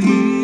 you.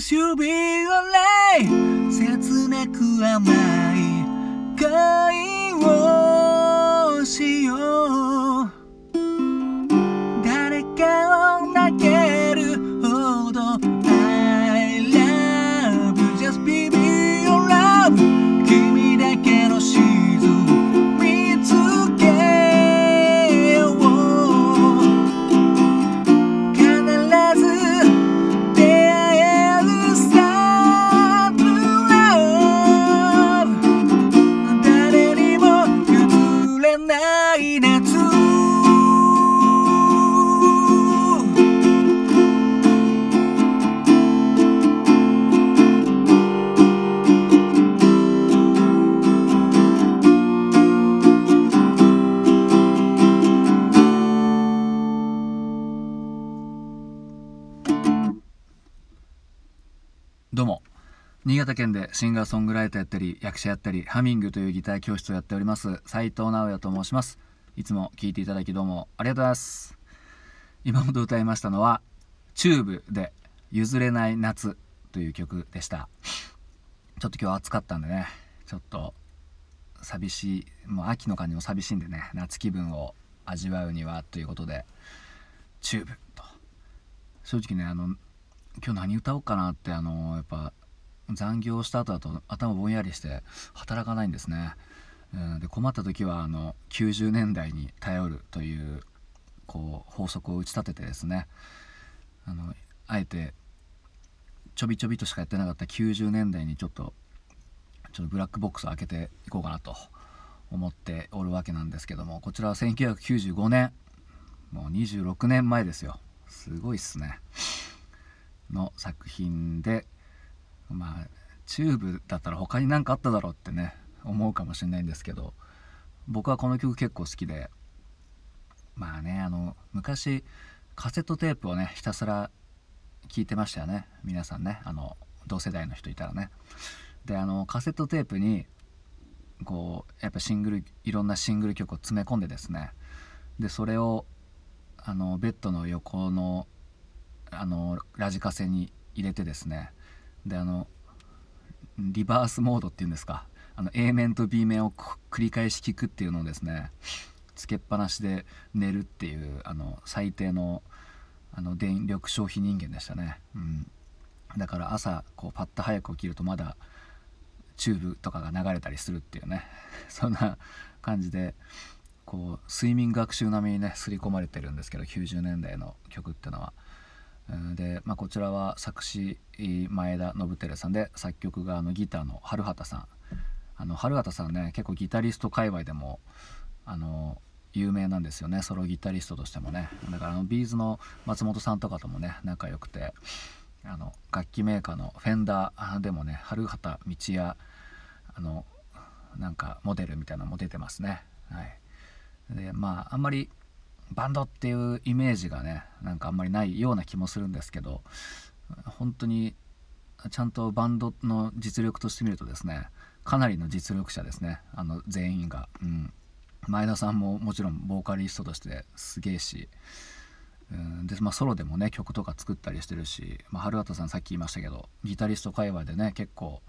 Yes, you'll be alright」「切なく甘新潟県でシンガーソングライターやったり役者やったりハミングというギター教室をやっております斉藤直也と申します。いつも聴いていただきどうもありがとうございます。今ほど歌いましたのはチューブでゆずれない夏という曲でした。ちょっと今日暑かったんでねちょっと寂しいもう秋の感じも寂しいんでね夏気分を味わうにはということでチューブと。正直ねあの今日何歌おうかなってあのやっぱ残業した後だと頭ぼんやりして働かないんですね、うん、で困った時はあの90年代に頼るというこう法則を打ち立ててですね。あのあえてちょびちょびとしかやってなかった90年代にちょっとちょっとブラックボックスを開けていこうかなと思っておるわけなんですけどもこちらは1995年もう26年前ですよ。すごいっすね。の作品でまあチューブだったら他に何かあっただろうってね思うかもしれないんですけど僕はこの曲結構好きでまあねあの昔カセットテープをねひたすら聞いてましたよね皆さんねあの同世代の人いたらね。であのカセットテープにこうやっぱシングルいろんなシングル曲を詰め込んでですねでそれをあのベッドの横のあのラジカセに入れてですねであのリバースモードっていうんですか。あの A 面と B 面を繰り返し聞くっていうのをですねつけっぱなしで寝るっていうあの最低のあの電力消費人間でしたね、うん、だから朝こうパッと早く起きるとまだチューブとかが流れたりするっていうね。そんな感じでこう睡眠学習並みにね刷り込まれてるんですけど90年代の曲っていうのは。で、まあ、こちらは作詞前田信輝さんで作曲があのギターの春畑さん。あの春畑さんね結構ギタリスト界隈でもあの有名なんですよね。ソロギタリストとしてもね。だからあのビーズの松本さんとかともね仲良くてあの楽器メーカーのフェンダーでもね春畑道也あのなんかモデルみたいなのも出てますね。はい。でまああんまりバンドっていうイメージがねなんかあんまりないような気もするんですけど本当にちゃんとバンドの実力としてみるとですねかなりの実力者ですねあの全員が、うん、前田さんももちろんボーカリストとしてすげえし、うん、で、まあ、ソロでもね曲とか作ったりしてるし、まあ、春畑さんさっき言いましたけどギタリスト界隈でね結構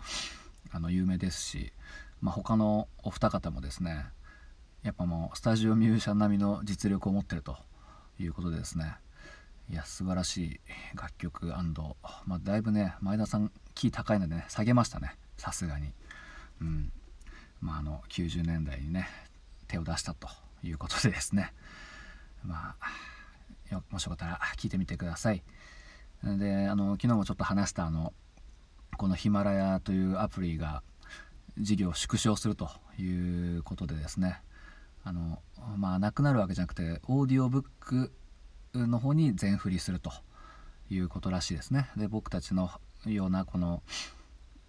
あの有名ですし、まあ、他のお二方もですねやっぱもうスタジオミュージシャン並みの実力を持ってるということでですね。いや素晴らしい楽曲まあ、だいぶね前田さんキー高いのでね下げましたね。さすがに。うん。まあ、あの90年代にね手を出したということでですね。まあもしよかったら聞いてみてください。であの昨日もちょっと話したあのこのヒマラヤというアプリが事業を縮小するということでですね。あのまあなくなるわけじゃなくてオーディオブックの方に全振りするということらしいですね。で僕たちのようなこの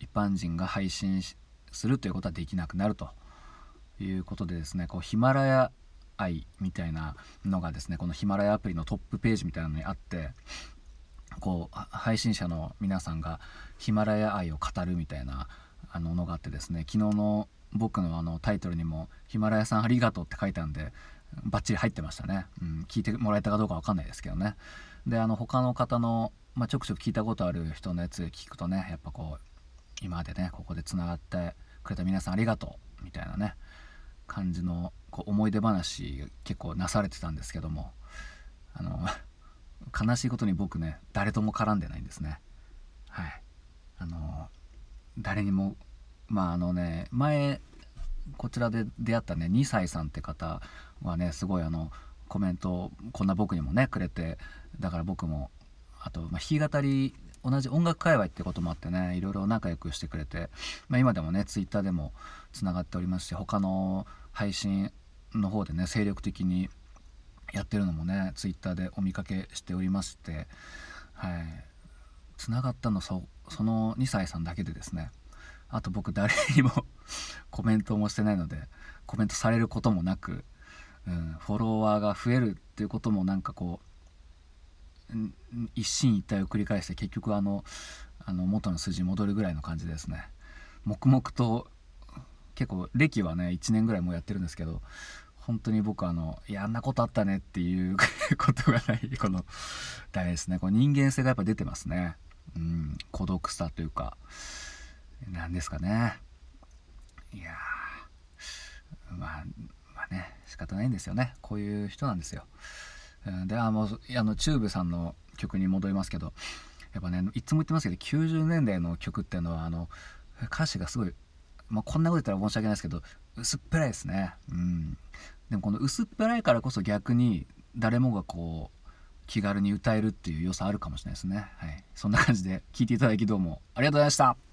一般人が配信するということはできなくなるということでですねこうヒマラヤ愛みたいなのがですねこのヒマラヤアプリのトップページみたいなのにあってこう配信者の皆さんがヒマラヤ愛を語るみたいなあののがあってですね昨日の僕のあのタイトルにも「ヒマラヤさんありがとう」って書いたんでバッチリ入ってましたね、うん、聞いてもらえたかどうか分かんないですけどね。であの他の方の、まあ、ちょくちょく聞いたことある人のやつ聞くとねやっぱこう今までねここでつながってくれた皆さんありがとうみたいなね感じのこう思い出話結構なされてたんですけどもあの悲しいことに僕ね誰とも絡んでないんですね。はい。あの誰にもまああのね前こちらで出会ったね2歳さんって方はねすごいあのコメントをこんな僕にもねくれてだから僕もあと、まあ、弾き語り同じ音楽界隈ってこともあってねいろいろ仲良くしてくれて、まあ、今でもねツイッターでもつながっておりますし他の配信の方でね精力的にやってるのもねツイッターでお見かけしておりましてはい。つながったのそその2歳さんだけでですねあと僕誰にも コメントもしてないのでコメントされることもなく、うん、フォロワーが増えるっていうこともなんかこう一進一退を繰り返して結局あのあの元の数字に戻るぐらいの感じですね。黙々と結構歴はね1年ぐらいもうやってるんですけど本当に僕あのいやあんなことあったねっていうことがない このダメですね。この人間性がやっぱ出てますね。うん孤独さというか。何ですかね。いやまあまあね仕方ないんですよね。こういう人なんですよ。であもうあのチューブさんの曲に戻りますけどやっぱねいつも言ってますけど90年代の曲っていうのはあの歌詞がすごい、まあ、こんなこと言ったら申し訳ないですけど薄っぺらいですね。うん。でもこの薄っぺらいからこそ逆に誰もがこう気軽に歌えるっていう良さあるかもしれないですね。はい。そんな感じで聴いていただきどうもありがとうございました。